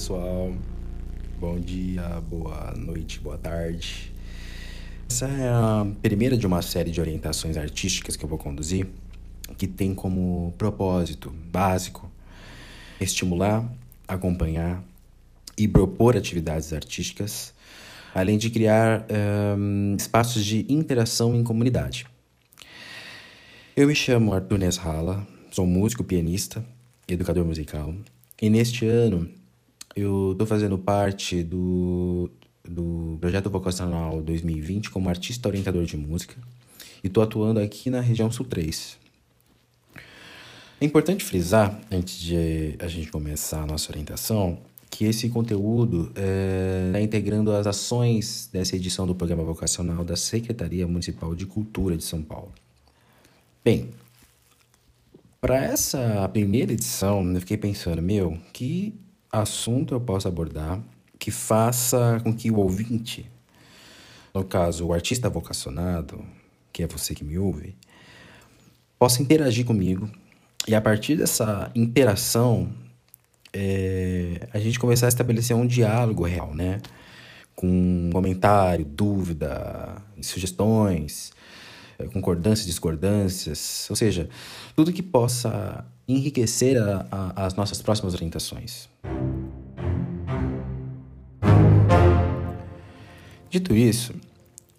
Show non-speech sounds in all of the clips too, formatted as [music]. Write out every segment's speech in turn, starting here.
Pessoal, bom dia, boa noite, boa tarde. Essa é a primeira de uma série de orientações artísticas que eu vou conduzir, que tem como propósito básico estimular, acompanhar e propor atividades artísticas, além de criar um, espaços de interação em comunidade. Eu me chamo Arthur Nesrala, sou músico, pianista, educador musical, e neste ano eu estou fazendo parte do, do projeto vocacional 2020 como artista orientador de música e estou atuando aqui na região Sul 3. É importante frisar, antes de a gente começar a nossa orientação, que esse conteúdo está é, integrando as ações dessa edição do programa vocacional da Secretaria Municipal de Cultura de São Paulo. Bem, para essa primeira edição, eu fiquei pensando, meu, que assunto eu posso abordar que faça com que o ouvinte, no caso, o artista vocacionado, que é você que me ouve, possa interagir comigo e a partir dessa interação é, a gente começar a estabelecer um diálogo real, né? Com comentário, dúvida, sugestões, é, concordâncias, discordâncias, ou seja, tudo que possa enriquecer a, a, as nossas próximas orientações. Dito isso,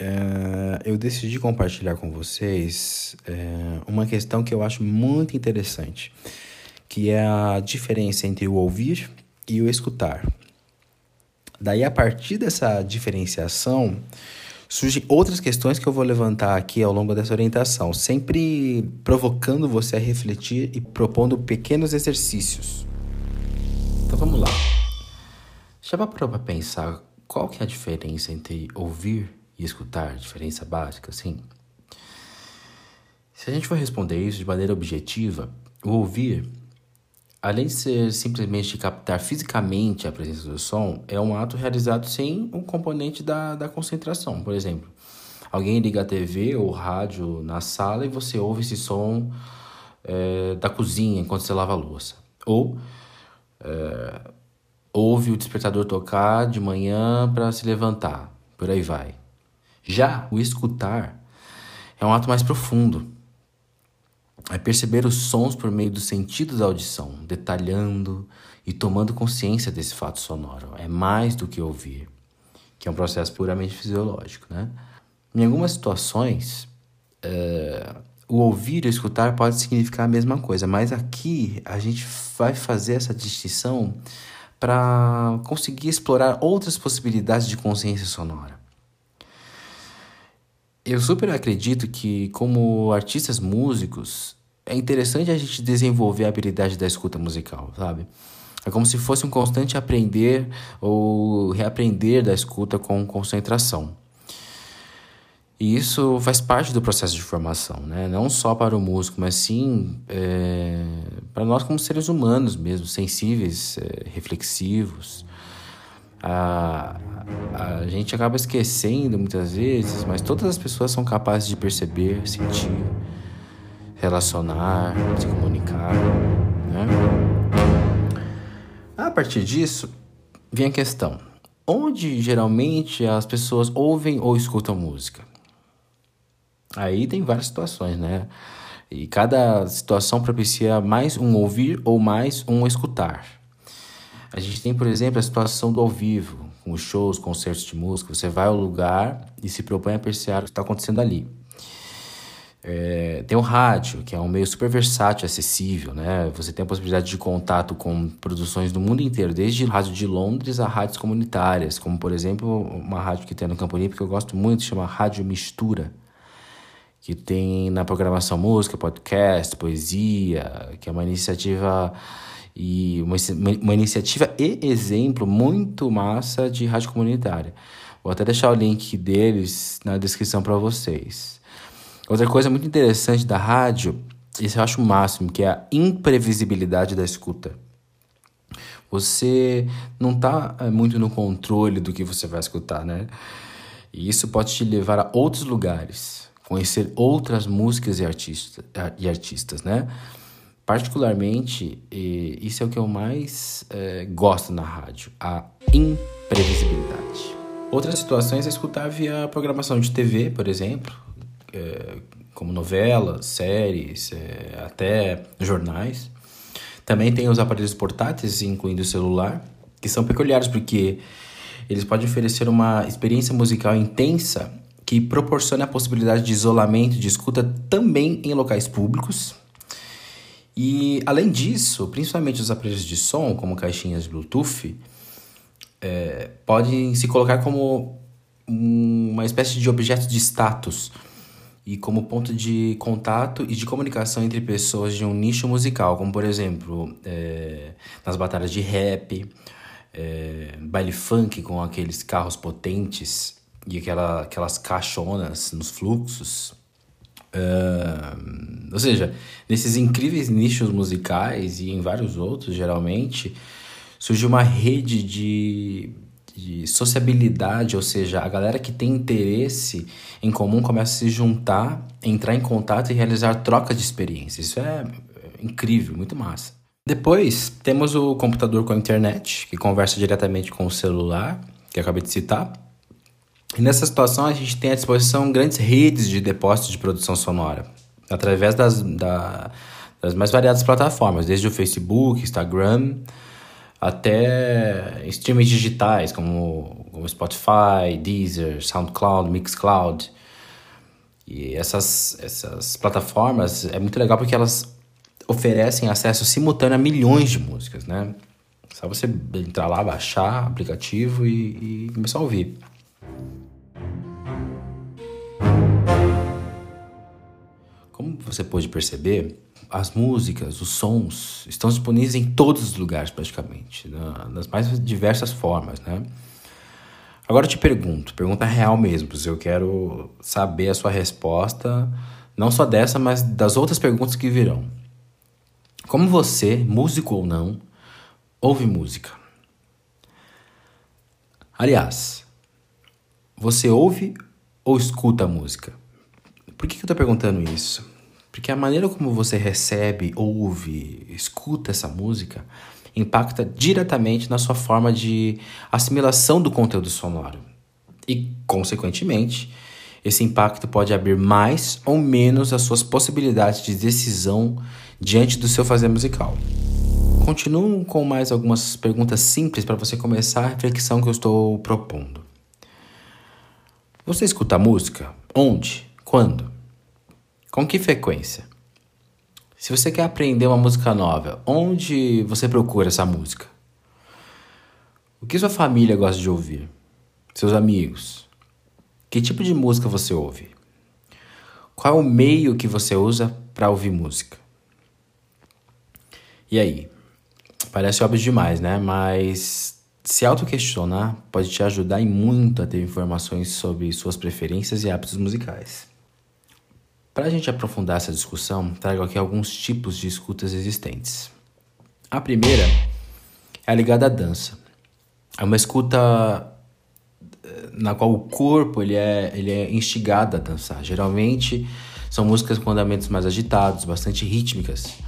é, eu decidi compartilhar com vocês é, uma questão que eu acho muito interessante, que é a diferença entre o ouvir e o escutar. Daí, a partir dessa diferenciação, surgem outras questões que eu vou levantar aqui ao longo dessa orientação, sempre provocando você a refletir e propondo pequenos exercícios. Então vamos lá. Parou para pensar qual que é a diferença entre ouvir e escutar? Diferença básica, sim. Se a gente for responder isso de maneira objetiva, o ouvir além de ser simplesmente captar fisicamente a presença do som, é um ato realizado sem um componente da, da concentração. Por exemplo, alguém liga a TV ou rádio na sala e você ouve esse som é, da cozinha enquanto você lava a louça. Ou é, ouve o despertador tocar de manhã para se levantar. Por aí vai. Já o escutar é um ato mais profundo é perceber os sons por meio do sentido da audição, detalhando e tomando consciência desse fato sonoro. É mais do que ouvir, que é um processo puramente fisiológico, né? Em algumas situações, é, o ouvir e o escutar pode significar a mesma coisa, mas aqui a gente vai fazer essa distinção para conseguir explorar outras possibilidades de consciência sonora. Eu super acredito que, como artistas músicos, é interessante a gente desenvolver a habilidade da escuta musical, sabe? É como se fosse um constante aprender ou reaprender da escuta com concentração. E isso faz parte do processo de formação, né? Não só para o músico, mas sim é, para nós como seres humanos mesmo, sensíveis, é, reflexivos a, a gente acaba esquecendo muitas vezes, mas todas as pessoas são capazes de perceber, sentir, relacionar, se comunicar, né? A partir disso, vem a questão: onde geralmente as pessoas ouvem ou escutam música? Aí tem várias situações, né? E cada situação propicia mais um ouvir ou mais um escutar. A gente tem, por exemplo, a situação do ao vivo, com shows, concertos de música. Você vai ao lugar e se propõe a apreciar o que está acontecendo ali. É, tem o rádio, que é um meio super versátil, acessível, né? Você tem a possibilidade de contato com produções do mundo inteiro, desde rádio de Londres a rádios comunitárias, como por exemplo uma rádio que tem no Campo Limpo que eu gosto muito, chama Rádio Mistura, que tem na programação música, podcast, poesia, que é uma iniciativa e uma, uma iniciativa e exemplo muito massa de rádio comunitária. Vou até deixar o link deles na descrição para vocês. Outra coisa muito interessante da rádio, isso eu acho o máximo, que é a imprevisibilidade da escuta. Você não está eh, muito no controle do que você vai escutar, né? E isso pode te levar a outros lugares, conhecer outras músicas e, artista, e artistas, né? particularmente, isso é o que eu mais é, gosto na rádio, a imprevisibilidade. Outras situações é escutar via programação de TV, por exemplo, é, como novelas, séries, é, até jornais. Também tem os aparelhos portáteis, incluindo o celular, que são peculiares porque eles podem oferecer uma experiência musical intensa que proporciona a possibilidade de isolamento, de escuta também em locais públicos. E além disso, principalmente os aparelhos de som, como caixinhas Bluetooth, é, podem se colocar como uma espécie de objeto de status e como ponto de contato e de comunicação entre pessoas de um nicho musical, como por exemplo é, nas batalhas de rap, é, baile funk com aqueles carros potentes e aquela, aquelas caixonas nos fluxos. Uh, ou seja, nesses incríveis nichos musicais e em vários outros, geralmente, surge uma rede de, de sociabilidade, ou seja, a galera que tem interesse em comum começa a se juntar, entrar em contato e realizar troca de experiências. Isso é incrível, muito massa. Depois temos o computador com a internet, que conversa diretamente com o celular, que acabei de citar. E nessa situação a gente tem à disposição grandes redes de depósitos de produção sonora, através das, da, das mais variadas plataformas, desde o Facebook, Instagram, até streamings digitais como, como Spotify, Deezer, SoundCloud, Mixcloud. E essas, essas plataformas é muito legal porque elas oferecem acesso simultâneo a milhões de músicas, né? Só você entrar lá, baixar aplicativo e, e começar a ouvir. Você pode perceber, as músicas, os sons estão disponíveis em todos os lugares praticamente, nas mais diversas formas, né? Agora eu te pergunto, pergunta real mesmo, eu quero saber a sua resposta, não só dessa, mas das outras perguntas que virão. Como você, músico ou não, ouve música? Aliás, você ouve ou escuta música? Por que, que eu estou perguntando isso? Porque a maneira como você recebe, ouve, escuta essa música impacta diretamente na sua forma de assimilação do conteúdo sonoro. E, consequentemente, esse impacto pode abrir mais ou menos as suas possibilidades de decisão diante do seu fazer musical. Continuo com mais algumas perguntas simples para você começar a reflexão que eu estou propondo. Você escuta música? Onde? Quando? Com que frequência? Se você quer aprender uma música nova, onde você procura essa música? O que sua família gosta de ouvir? Seus amigos? Que tipo de música você ouve? Qual é o meio que você usa para ouvir música? E aí? Parece óbvio demais, né? Mas se auto-questionar pode te ajudar e muito a ter informações sobre suas preferências e hábitos musicais. Para a gente aprofundar essa discussão, trago aqui alguns tipos de escutas existentes. A primeira é ligada à dança. É uma escuta eh, na qual o corpo ele é, ele é instigado a dançar. Geralmente são músicas com andamentos mais agitados, bastante rítmicas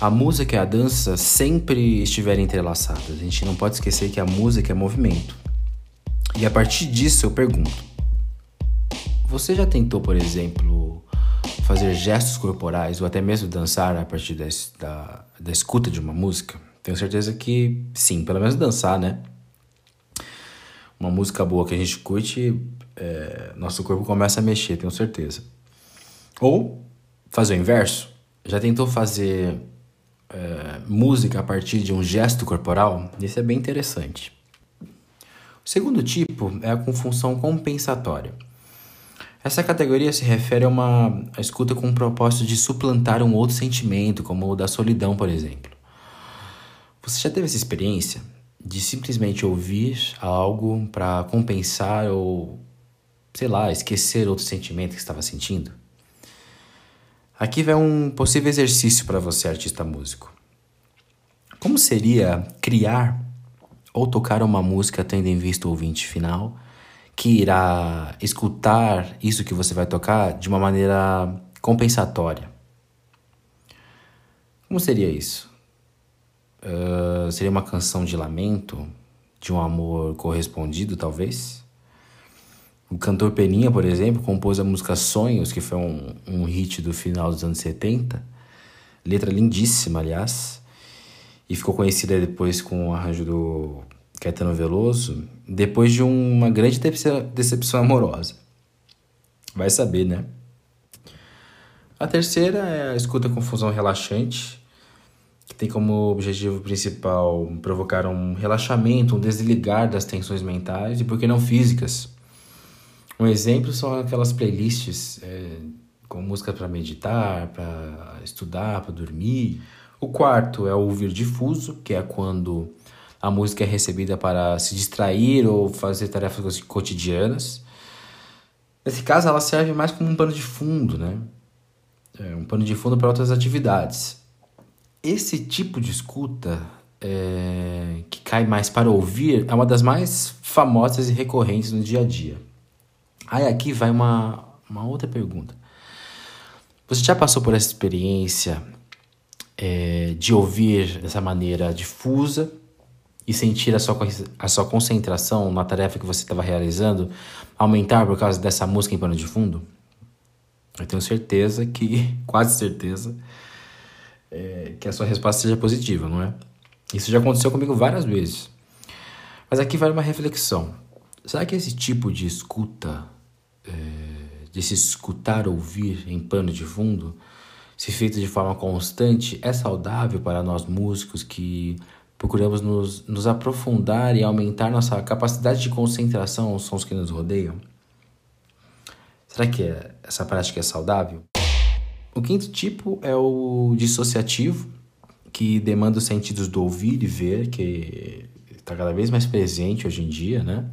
a música e a dança sempre estiverem entrelaçadas. A gente não pode esquecer que a música é movimento. E a partir disso eu pergunto: você já tentou, por exemplo, fazer gestos corporais ou até mesmo dançar a partir da, da, da escuta de uma música? Tenho certeza que sim, pelo menos dançar, né? Uma música boa que a gente curte, é, nosso corpo começa a mexer, tenho certeza. Ou fazer o inverso. Já tentou fazer é, música a partir de um gesto corporal, isso é bem interessante. O segundo tipo é com função compensatória. Essa categoria se refere a uma a escuta com o propósito de suplantar um outro sentimento, como o da solidão, por exemplo. Você já teve essa experiência de simplesmente ouvir algo para compensar ou, sei lá, esquecer outro sentimento que estava sentindo? Aqui vai um possível exercício para você, artista músico. Como seria criar ou tocar uma música tendo em vista o ouvinte final, que irá escutar isso que você vai tocar de uma maneira compensatória? Como seria isso? Uh, seria uma canção de lamento, de um amor correspondido, talvez? O cantor Peninha, por exemplo, compôs a música Sonhos, que foi um, um hit do final dos anos 70. Letra lindíssima, aliás. E ficou conhecida depois com o arranjo do Caetano Veloso, depois de uma grande decepção amorosa. Vai saber, né? A terceira é a escuta com fusão relaxante, que tem como objetivo principal provocar um relaxamento, um desligar das tensões mentais e, por que não, físicas. Um exemplo são aquelas playlists é, com música para meditar, para estudar, para dormir. O quarto é o ouvir difuso, que é quando a música é recebida para se distrair ou fazer tarefas cotidianas. Nesse caso, ela serve mais como um pano de fundo, né? é, um pano de fundo para outras atividades. Esse tipo de escuta é, que cai mais para ouvir é uma das mais famosas e recorrentes no dia a dia. Aí aqui vai uma, uma outra pergunta. Você já passou por essa experiência é, de ouvir dessa maneira difusa e sentir a sua, a sua concentração na tarefa que você estava realizando aumentar por causa dessa música em pano de fundo? Eu tenho certeza que, [laughs] quase certeza, é, que a sua resposta seja positiva, não é? Isso já aconteceu comigo várias vezes. Mas aqui vale uma reflexão. Será que esse tipo de escuta, é, de se escutar ouvir em pano de fundo, se feito de forma constante, é saudável para nós músicos que procuramos nos, nos aprofundar e aumentar nossa capacidade de concentração aos sons que nos rodeiam? Será que é, essa prática é saudável? O quinto tipo é o dissociativo, que demanda os sentidos do ouvir e ver, que está cada vez mais presente hoje em dia, né?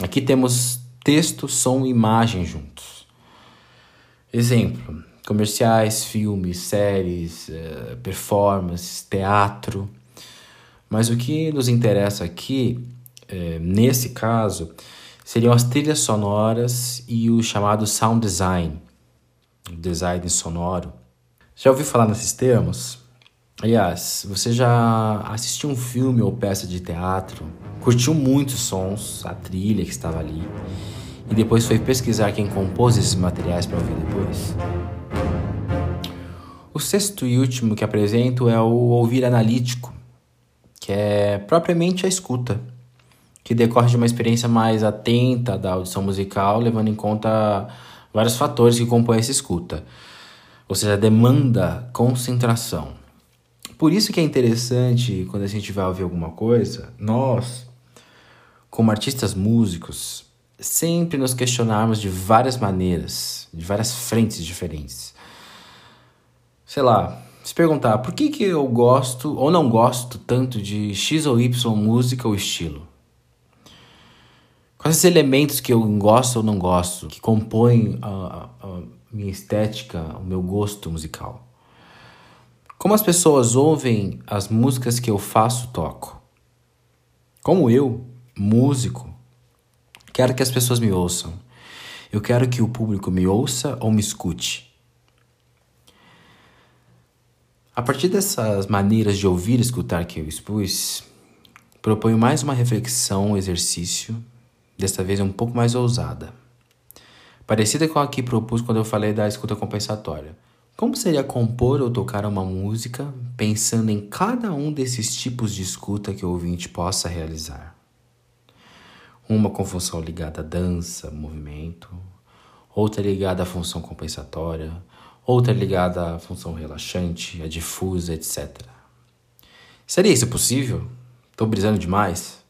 Aqui temos texto, som e imagem juntos. Exemplo: comerciais, filmes, séries, eh, performances, teatro. Mas o que nos interessa aqui, eh, nesse caso, seriam as trilhas sonoras e o chamado sound design, design sonoro. Já ouviu falar nesses termos? Aliás, você já assistiu um filme ou peça de teatro, curtiu muitos sons, a trilha que estava ali, e depois foi pesquisar quem compôs esses materiais para ouvir depois? O sexto e último que apresento é o ouvir analítico, que é propriamente a escuta que decorre de uma experiência mais atenta da audição musical, levando em conta vários fatores que compõem essa escuta. Ou seja, demanda concentração. Por isso que é interessante quando a gente vai ouvir alguma coisa, nós, como artistas músicos, sempre nos questionarmos de várias maneiras, de várias frentes diferentes. Sei lá, se perguntar por que, que eu gosto ou não gosto tanto de X ou Y música ou estilo. Quais os elementos que eu gosto ou não gosto, que compõem a, a minha estética, o meu gosto musical? Como as pessoas ouvem as músicas que eu faço, toco? Como eu, músico, quero que as pessoas me ouçam. Eu quero que o público me ouça ou me escute. A partir dessas maneiras de ouvir e escutar que eu expus, proponho mais uma reflexão, um exercício desta vez um pouco mais ousada. Parecida com a que propus quando eu falei da escuta compensatória. Como seria compor ou tocar uma música pensando em cada um desses tipos de escuta que o ouvinte possa realizar? Uma com função ligada à dança, movimento, outra ligada à função compensatória, outra ligada à função relaxante, à difusa, etc. Seria isso possível? Estou brisando demais?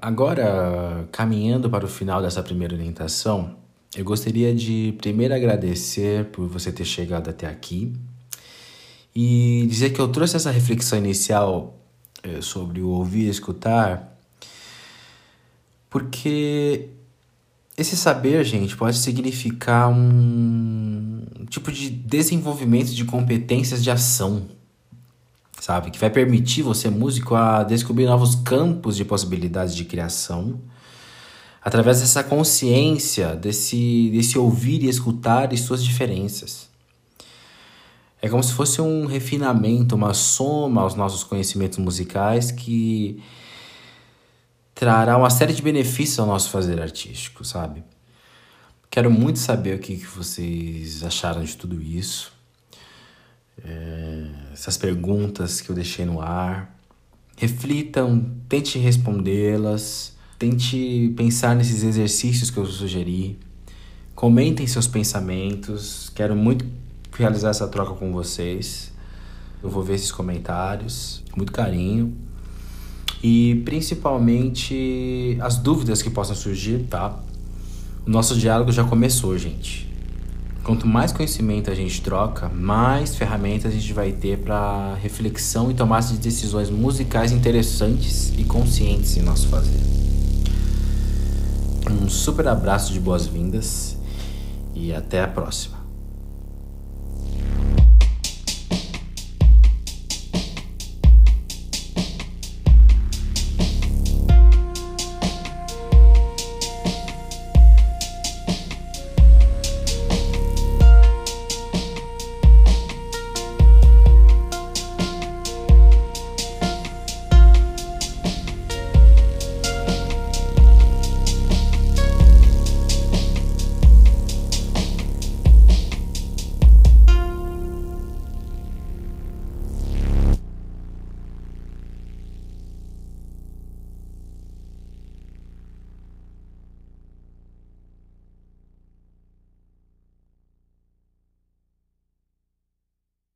Agora, caminhando para o final dessa primeira orientação, eu gostaria de primeiro agradecer por você ter chegado até aqui e dizer que eu trouxe essa reflexão inicial é, sobre o ouvir e escutar, porque esse saber, gente, pode significar um tipo de desenvolvimento de competências de ação sabe? Que vai permitir você, músico, a descobrir novos campos de possibilidades de criação, através dessa consciência, desse, desse ouvir e escutar e suas diferenças. É como se fosse um refinamento, uma soma aos nossos conhecimentos musicais que trará uma série de benefícios ao nosso fazer artístico, sabe? Quero muito saber o que, que vocês acharam de tudo isso. É, essas perguntas que eu deixei no ar. Reflitam, tente respondê-las, tente pensar nesses exercícios que eu sugeri. Comentem seus pensamentos. Quero muito realizar essa troca com vocês. Eu vou ver esses comentários com muito carinho. E principalmente as dúvidas que possam surgir, tá? O nosso diálogo já começou, gente. Quanto mais conhecimento a gente troca, mais ferramentas a gente vai ter para reflexão e tomada de decisões musicais interessantes e conscientes em nosso fazer. Um super abraço de boas-vindas e até a próxima.